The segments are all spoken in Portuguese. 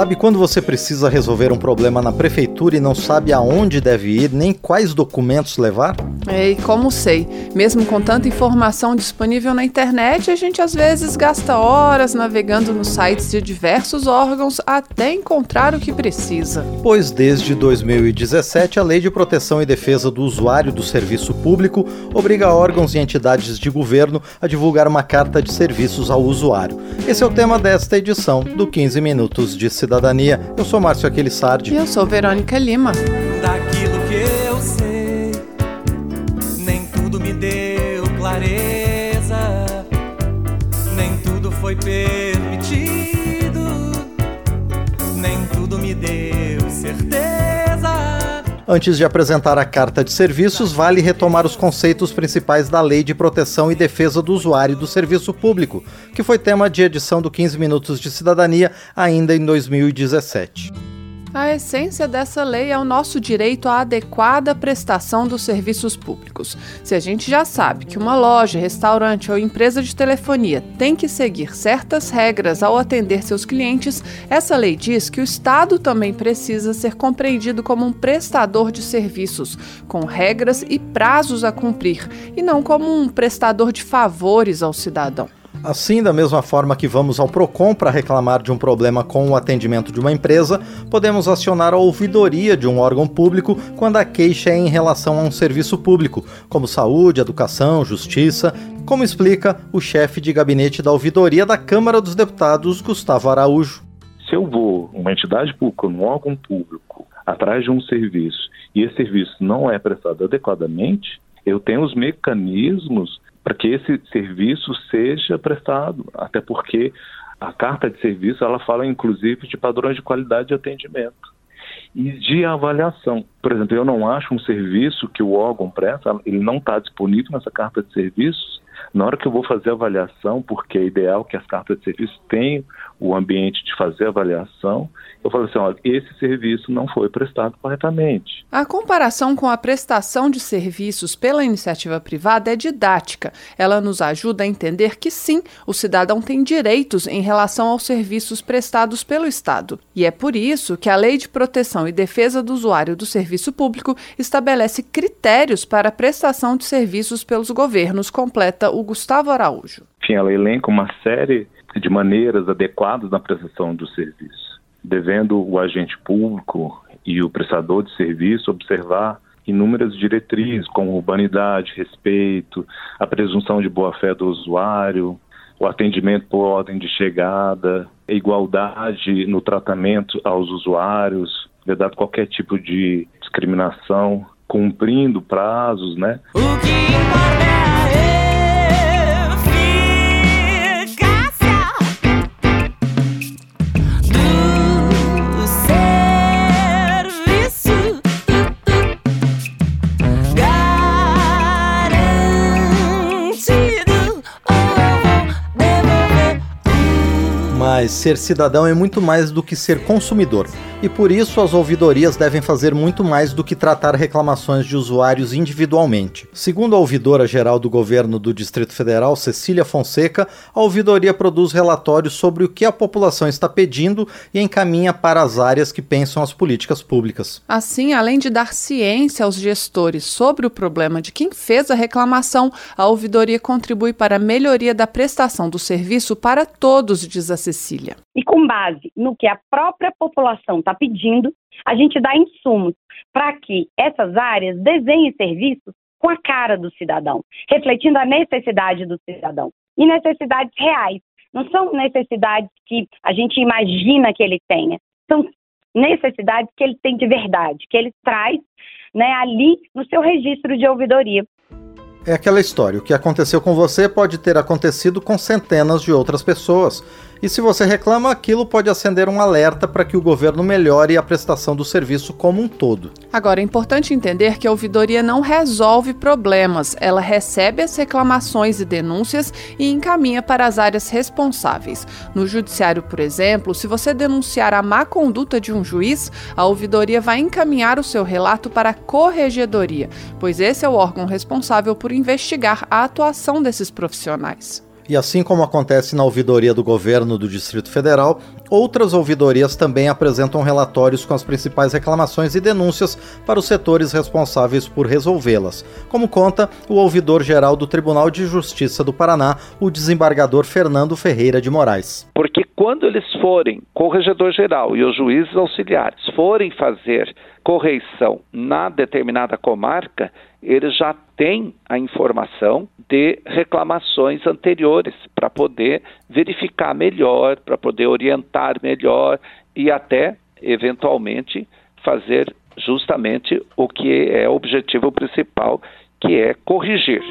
Sabe quando você precisa resolver um problema na prefeitura e não sabe aonde deve ir, nem quais documentos levar? É, e como sei, mesmo com tanta informação disponível na internet, a gente às vezes gasta horas navegando nos sites de diversos órgãos até encontrar o que precisa. Pois desde 2017, a Lei de Proteção e Defesa do Usuário do Serviço Público obriga órgãos e entidades de governo a divulgar uma carta de serviços ao usuário. Esse é o tema desta edição do 15 Minutos de Cidadania. Eu sou Márcio E Aquilissardi. eu sou Verônica Lima. Antes de apresentar a carta de serviços, vale retomar os conceitos principais da Lei de Proteção e Defesa do Usuário do Serviço Público, que foi tema de edição do 15 Minutos de Cidadania ainda em 2017. A essência dessa lei é o nosso direito à adequada prestação dos serviços públicos. Se a gente já sabe que uma loja, restaurante ou empresa de telefonia tem que seguir certas regras ao atender seus clientes, essa lei diz que o Estado também precisa ser compreendido como um prestador de serviços, com regras e prazos a cumprir, e não como um prestador de favores ao cidadão. Assim, da mesma forma que vamos ao PROCON para reclamar de um problema com o atendimento de uma empresa, podemos acionar a ouvidoria de um órgão público quando a queixa é em relação a um serviço público, como saúde, educação, justiça, como explica o chefe de gabinete da ouvidoria da Câmara dos Deputados, Gustavo Araújo. Se eu vou, uma entidade pública, um órgão público, atrás de um serviço e esse serviço não é prestado adequadamente, eu tenho os mecanismos para que esse serviço seja prestado, até porque a carta de serviço ela fala inclusive de padrões de qualidade de atendimento e de avaliação. Por exemplo, eu não acho um serviço que o órgão presta, ele não está disponível nessa carta de serviços. Na hora que eu vou fazer a avaliação, porque é ideal que as cartas de serviço tenham o ambiente de fazer a avaliação, eu falo assim, olha, esse serviço não foi prestado corretamente. A comparação com a prestação de serviços pela iniciativa privada é didática. Ela nos ajuda a entender que sim, o cidadão tem direitos em relação aos serviços prestados pelo Estado. E é por isso que a Lei de Proteção e Defesa do Usuário do Serviço Público estabelece critérios para a prestação de serviços pelos governos, completa o Gustavo Araújo. Enfim, ela elenca uma série de maneiras adequadas na prestação do serviço, devendo o agente público e o prestador de serviço observar inúmeras diretrizes como urbanidade, respeito, a presunção de boa-fé do usuário, o atendimento por ordem de chegada, a igualdade no tratamento aos usuários, vedado qualquer tipo de discriminação, cumprindo prazos, né? O que importa é Mas ser cidadão é muito mais do que ser consumidor. E por isso as ouvidorias devem fazer muito mais do que tratar reclamações de usuários individualmente. Segundo a ouvidora geral do governo do Distrito Federal, Cecília Fonseca, a ouvidoria produz relatórios sobre o que a população está pedindo e encaminha para as áreas que pensam as políticas públicas. Assim, além de dar ciência aos gestores sobre o problema de quem fez a reclamação, a ouvidoria contribui para a melhoria da prestação do serviço para todos, diz a Cecília. e com base no que a própria população está pedindo, a gente dá insumos para que essas áreas desenhem serviços com a cara do cidadão, refletindo a necessidade do cidadão e necessidades reais. Não são necessidades que a gente imagina que ele tenha, são necessidades que ele tem de verdade, que ele traz né, ali no seu registro de ouvidoria. É aquela história: o que aconteceu com você pode ter acontecido com centenas de outras pessoas. E se você reclama, aquilo pode acender um alerta para que o governo melhore a prestação do serviço como um todo. Agora, é importante entender que a ouvidoria não resolve problemas, ela recebe as reclamações e denúncias e encaminha para as áreas responsáveis. No judiciário, por exemplo, se você denunciar a má conduta de um juiz, a ouvidoria vai encaminhar o seu relato para a corregedoria, pois esse é o órgão responsável por investigar a atuação desses profissionais. E assim como acontece na ouvidoria do governo do Distrito Federal, outras ouvidorias também apresentam relatórios com as principais reclamações e denúncias para os setores responsáveis por resolvê-las, como conta o ouvidor-geral do Tribunal de Justiça do Paraná, o desembargador Fernando Ferreira de Moraes. Porque quando eles forem, corregedor-geral e os juízes auxiliares, forem fazer correição na determinada comarca, eles já têm a informação de reclamações anteriores para poder verificar melhor, para poder orientar melhor e até, eventualmente, fazer justamente o que é o objetivo principal, que é corrigir.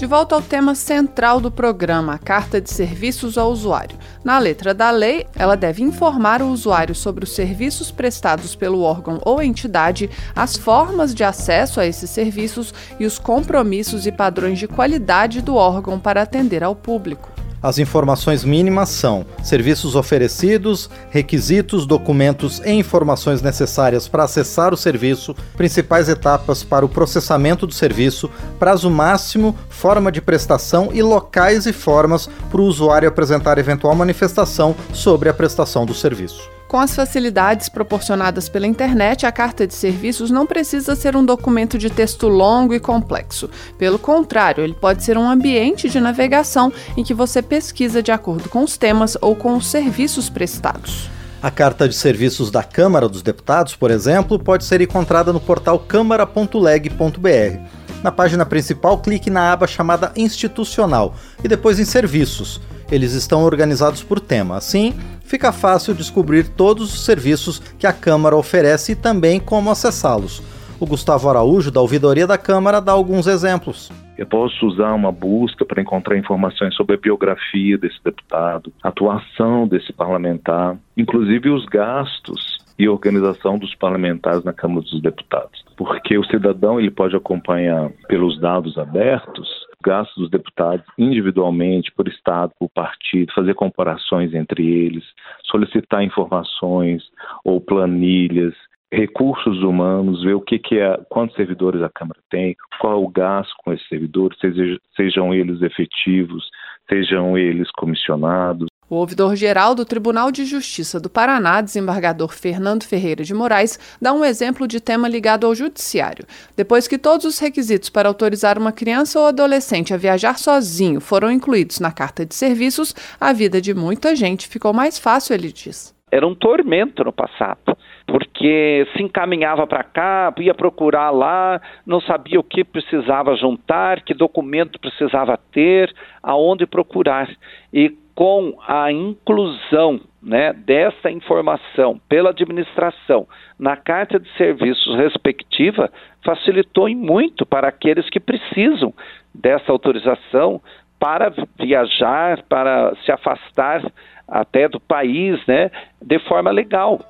De volta ao tema central do programa, a carta de serviços ao usuário. Na letra da lei, ela deve informar o usuário sobre os serviços prestados pelo órgão ou entidade, as formas de acesso a esses serviços e os compromissos e padrões de qualidade do órgão para atender ao público. As informações mínimas são serviços oferecidos, requisitos, documentos e informações necessárias para acessar o serviço, principais etapas para o processamento do serviço, prazo máximo, forma de prestação e locais e formas para o usuário apresentar eventual manifestação sobre a prestação do serviço. Com as facilidades proporcionadas pela internet, a carta de serviços não precisa ser um documento de texto longo e complexo. Pelo contrário, ele pode ser um ambiente de navegação em que você pesquisa de acordo com os temas ou com os serviços prestados. A carta de serviços da Câmara dos Deputados, por exemplo, pode ser encontrada no portal câmara.leg.br. Na página principal, clique na aba chamada Institucional e depois em Serviços. Eles estão organizados por tema. Assim, fica fácil descobrir todos os serviços que a Câmara oferece e também como acessá-los. O Gustavo Araújo, da Ouvidoria da Câmara, dá alguns exemplos. Eu posso usar uma busca para encontrar informações sobre a biografia desse deputado, a atuação desse parlamentar, inclusive os gastos e organização dos parlamentares na Câmara dos Deputados. Porque o cidadão ele pode acompanhar pelos dados abertos gastos dos deputados individualmente, por estado, por partido, fazer comparações entre eles, solicitar informações ou planilhas, recursos humanos, ver o que, que é, quantos servidores a Câmara tem, qual é o gasto com esses servidores, sejam, sejam eles efetivos, sejam eles comissionados. O ouvidor-geral do Tribunal de Justiça do Paraná, desembargador Fernando Ferreira de Moraes, dá um exemplo de tema ligado ao judiciário. Depois que todos os requisitos para autorizar uma criança ou adolescente a viajar sozinho foram incluídos na carta de serviços, a vida de muita gente ficou mais fácil, ele diz. Era um tormento no passado, porque se encaminhava para cá, ia procurar lá, não sabia o que precisava juntar, que documento precisava ter, aonde procurar. E com a inclusão né, dessa informação pela administração na carta de serviços respectiva, facilitou em muito para aqueles que precisam dessa autorização para viajar, para se afastar até do país, né, de forma legal.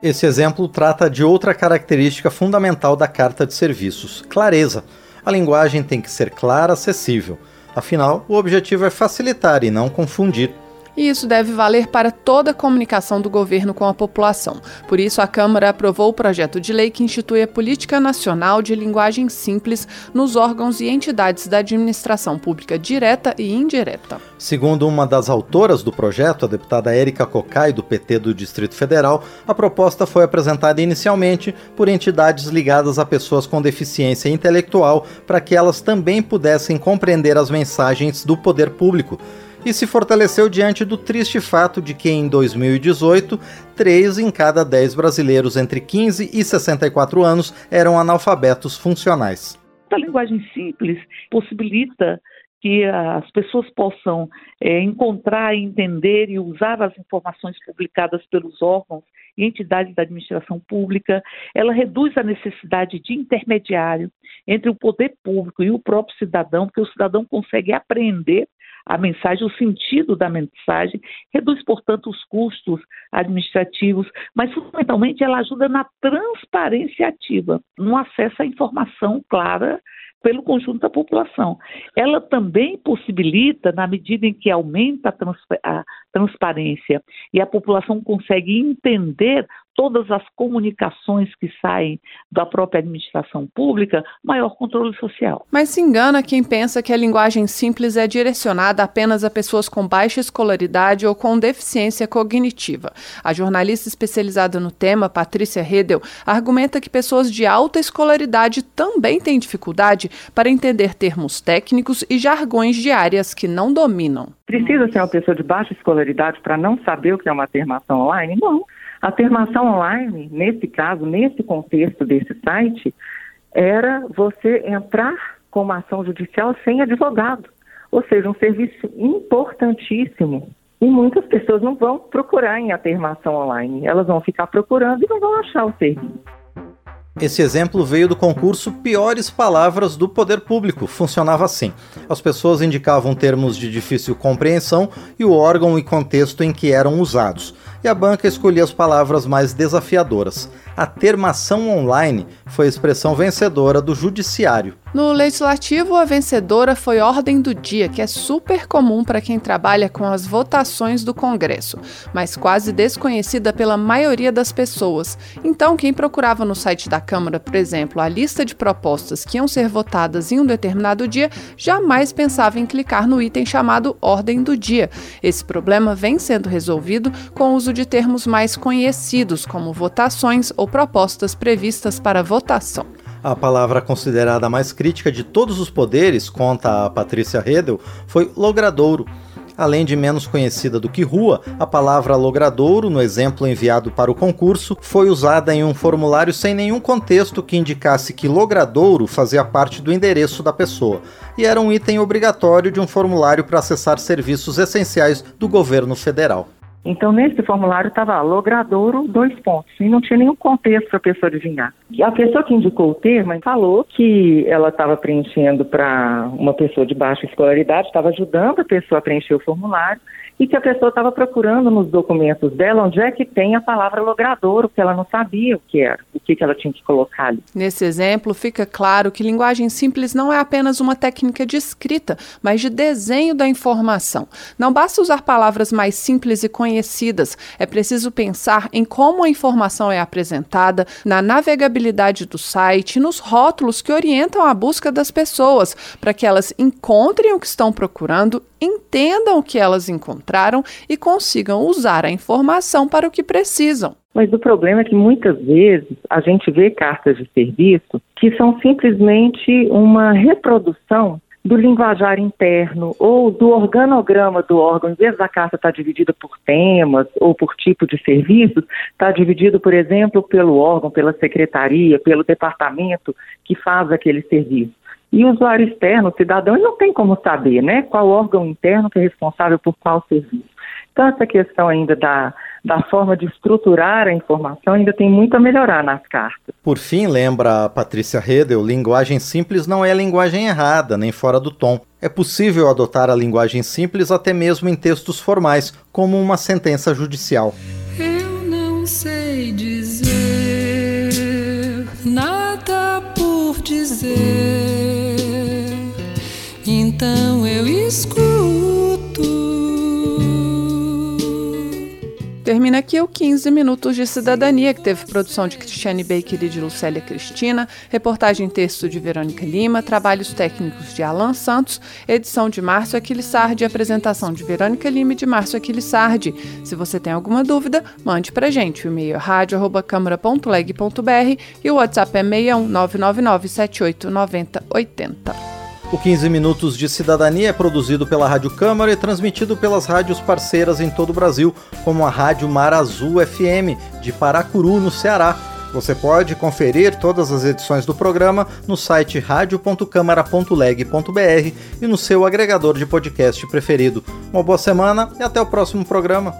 Esse exemplo trata de outra característica fundamental da carta de serviços: clareza. A linguagem tem que ser clara, acessível. Afinal, o objetivo é facilitar e não confundir. E isso deve valer para toda a comunicação do governo com a população. Por isso, a Câmara aprovou o projeto de lei que institui a Política Nacional de Linguagem Simples nos órgãos e entidades da administração pública direta e indireta. Segundo uma das autoras do projeto, a deputada Érica Cocai, do PT do Distrito Federal, a proposta foi apresentada inicialmente por entidades ligadas a pessoas com deficiência intelectual para que elas também pudessem compreender as mensagens do poder público e se fortaleceu diante do triste fato de que em 2018, 3 em cada 10 brasileiros entre 15 e 64 anos eram analfabetos funcionais. A linguagem simples possibilita que as pessoas possam é, encontrar, entender e usar as informações publicadas pelos órgãos e entidades da administração pública, ela reduz a necessidade de intermediário entre o poder público e o próprio cidadão, porque o cidadão consegue apreender a mensagem, o sentido da mensagem, reduz, portanto, os custos administrativos, mas fundamentalmente ela ajuda na transparência ativa, no acesso à informação clara pelo conjunto da população. Ela também possibilita, na medida em que aumenta a, a transparência e a população consegue entender todas as comunicações que saem da própria administração pública, maior controle social. Mas se engana quem pensa que a linguagem simples é direcionada apenas a pessoas com baixa escolaridade ou com deficiência cognitiva. A jornalista especializada no tema, Patrícia Redel, argumenta que pessoas de alta escolaridade também têm dificuldade para entender termos técnicos e jargões de áreas que não dominam. Precisa ser uma pessoa de baixa escolaridade para não saber o que é uma termação online? Não. A termação online, nesse caso, nesse contexto desse site, era você entrar com uma ação judicial sem advogado. Ou seja, um serviço importantíssimo. E muitas pessoas não vão procurar em atermação online. Elas vão ficar procurando e não vão achar o serviço. Esse exemplo veio do concurso Piores Palavras do Poder Público. Funcionava assim: as pessoas indicavam termos de difícil compreensão e o órgão e contexto em que eram usados, e a banca escolhia as palavras mais desafiadoras. A termação online foi a expressão vencedora do Judiciário. No legislativo, a vencedora foi Ordem do Dia, que é super comum para quem trabalha com as votações do Congresso, mas quase desconhecida pela maioria das pessoas. Então, quem procurava no site da Câmara, por exemplo, a lista de propostas que iam ser votadas em um determinado dia, jamais pensava em clicar no item chamado Ordem do Dia. Esse problema vem sendo resolvido com o uso de termos mais conhecidos, como votações ou propostas previstas para votação. A palavra considerada mais crítica de todos os poderes, conta a Patrícia Redel, foi logradouro. Além de menos conhecida do que rua, a palavra logradouro, no exemplo enviado para o concurso, foi usada em um formulário sem nenhum contexto que indicasse que logradouro fazia parte do endereço da pessoa, e era um item obrigatório de um formulário para acessar serviços essenciais do governo federal. Então, nesse formulário estava logradouro, dois pontos, e não tinha nenhum contexto para a pessoa adivinhar. E a pessoa que indicou o termo falou que ela estava preenchendo para uma pessoa de baixa escolaridade, estava ajudando a pessoa a preencher o formulário, e que a pessoa estava procurando nos documentos dela onde é que tem a palavra logradouro, porque ela não sabia o que era, o que, que ela tinha que colocar ali. Nesse exemplo, fica claro que linguagem simples não é apenas uma técnica de escrita, mas de desenho da informação. Não basta usar palavras mais simples e conhecidas, é preciso pensar em como a informação é apresentada, na navegabilidade do site, nos rótulos que orientam a busca das pessoas, para que elas encontrem o que estão procurando, entendam o que elas e consigam usar a informação para o que precisam. Mas o problema é que muitas vezes a gente vê cartas de serviço que são simplesmente uma reprodução do linguajar interno ou do organograma do órgão, em vez da carta estar dividida por temas ou por tipo de serviços, está dividido, por exemplo, pelo órgão, pela secretaria, pelo departamento que faz aquele serviço. E o usuário externo, o cidadão, ele não tem como saber, né? Qual órgão interno que é responsável por qual serviço. Então, essa questão ainda da, da forma de estruturar a informação ainda tem muito a melhorar nas cartas. Por fim, lembra a Patrícia Redel, linguagem simples não é linguagem errada, nem fora do tom. É possível adotar a linguagem simples até mesmo em textos formais, como uma sentença judicial. Eu não sei dizer nada por dizer. Então eu escuto. Termina aqui o 15 Minutos de Cidadania, que teve produção de Cristiane Baker e de Lucélia Cristina, reportagem texto de Verônica Lima, trabalhos técnicos de Alan Santos, edição de Márcio Aquilissardi, apresentação de Verônica Lima e de Márcio Aquilissardi. Se você tem alguma dúvida, mande pra gente. O e-mail é rádio.câmara.leg.br e o WhatsApp é 61 999 78 90 80. O 15 Minutos de Cidadania é produzido pela Rádio Câmara e transmitido pelas rádios parceiras em todo o Brasil, como a Rádio Mar Azul FM, de Paracuru, no Ceará, Você pode conferir todas as edições do programa no site radio.câmara.leg.br e no seu agregador de podcast preferido. Uma boa semana e até o próximo programa.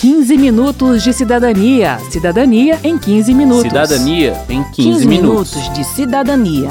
15 minutos de cidadania. Cidadania em 15 minutos. Cidadania em 15, 15 minutos. minutos de cidadania.